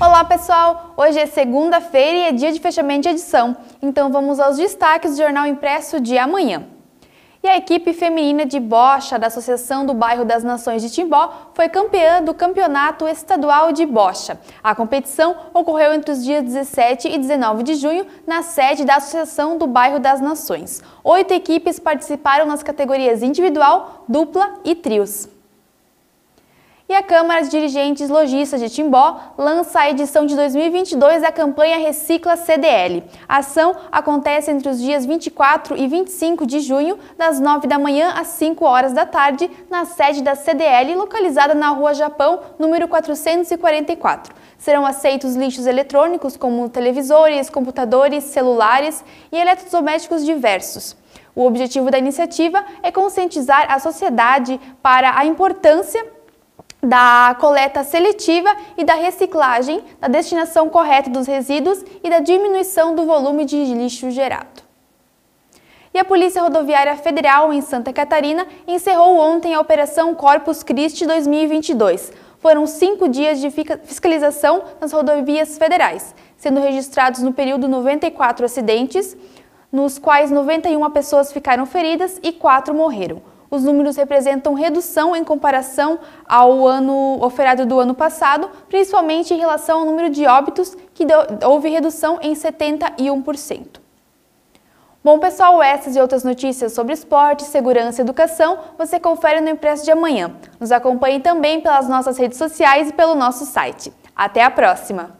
Olá pessoal, hoje é segunda-feira e é dia de fechamento de edição, então vamos aos destaques do jornal impresso de amanhã. E a equipe feminina de bocha da Associação do Bairro das Nações de Timbó foi campeã do Campeonato Estadual de Bocha. A competição ocorreu entre os dias 17 e 19 de junho na sede da Associação do Bairro das Nações. Oito equipes participaram nas categorias individual, dupla e trios. E a Câmara de Dirigentes Logistas de Timbó lança a edição de 2022 da campanha Recicla CDL. A ação acontece entre os dias 24 e 25 de junho, das 9 da manhã às 5 horas da tarde, na sede da CDL, localizada na Rua Japão, número 444. Serão aceitos lixos eletrônicos como televisores, computadores, celulares e eletrodomésticos diversos. O objetivo da iniciativa é conscientizar a sociedade para a importância da coleta seletiva e da reciclagem, da destinação correta dos resíduos e da diminuição do volume de lixo gerado. E a Polícia Rodoviária Federal em Santa Catarina encerrou ontem a Operação Corpus Christi 2022. Foram cinco dias de fiscalização nas rodovias federais, sendo registrados no período 94 acidentes, nos quais 91 pessoas ficaram feridas e quatro morreram os números representam redução em comparação ao ano ao feriado do ano passado, principalmente em relação ao número de óbitos, que deu, houve redução em 71%. Bom, pessoal, essas e outras notícias sobre esporte, segurança e educação você confere no Impresso de amanhã. Nos acompanhe também pelas nossas redes sociais e pelo nosso site. Até a próxima!